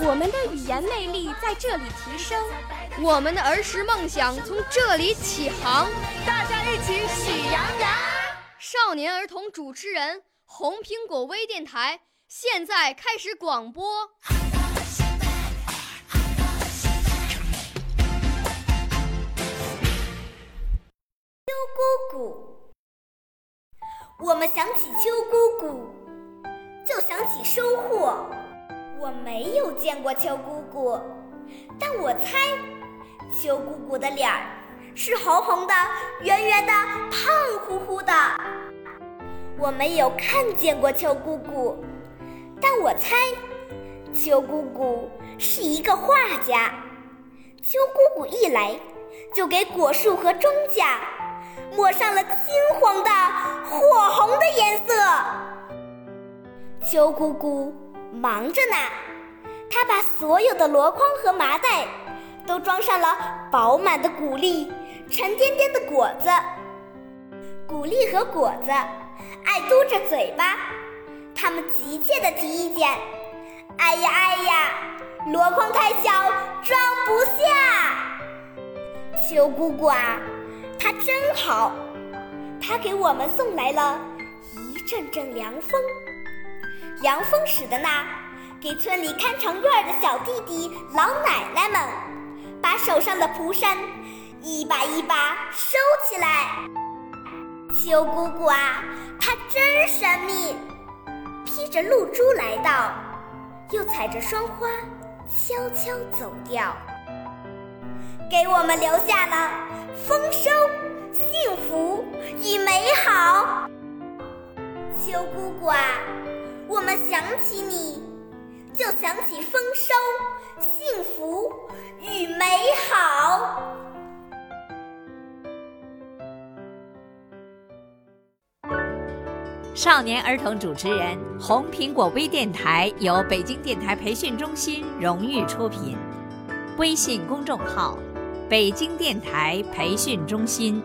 我们的语言魅力在这里提升，我们的儿时梦想从这里起航。大家一起喜羊羊。少年儿童主持人，红苹果微电台现在开始广播。秋姑姑，我们想起秋姑姑，就想起收获。我没有见过秋姑姑，但我猜，秋姑姑的脸儿是红红的、圆圆的、胖乎乎的。我没有看见过秋姑姑，但我猜，秋姑姑是一个画家。秋姑姑一来，就给果树和庄稼抹上了金黄的、火红的颜色。秋姑姑。忙着呢，他把所有的箩筐和麻袋都装上了饱满的谷粒、沉甸甸的果子。谷粒和果子爱嘟着嘴巴，他们急切地提意见：“哎呀哎呀，箩筐太小，装不下。”秋姑姑啊，她真好，她给我们送来了一阵阵凉风。凉风使的呢，给村里看场院的小弟弟、老奶奶们，把手上的蒲扇一把一把收起来。秋姑姑啊，她真神秘，披着露珠来到，又踩着霜花悄悄走掉，给我们留下了丰收、幸福与美好。秋姑姑啊！我想起你，就想起丰收、幸福与美好。少年儿童主持人，红苹果微电台由北京电台培训中心荣誉出品，微信公众号：北京电台培训中心。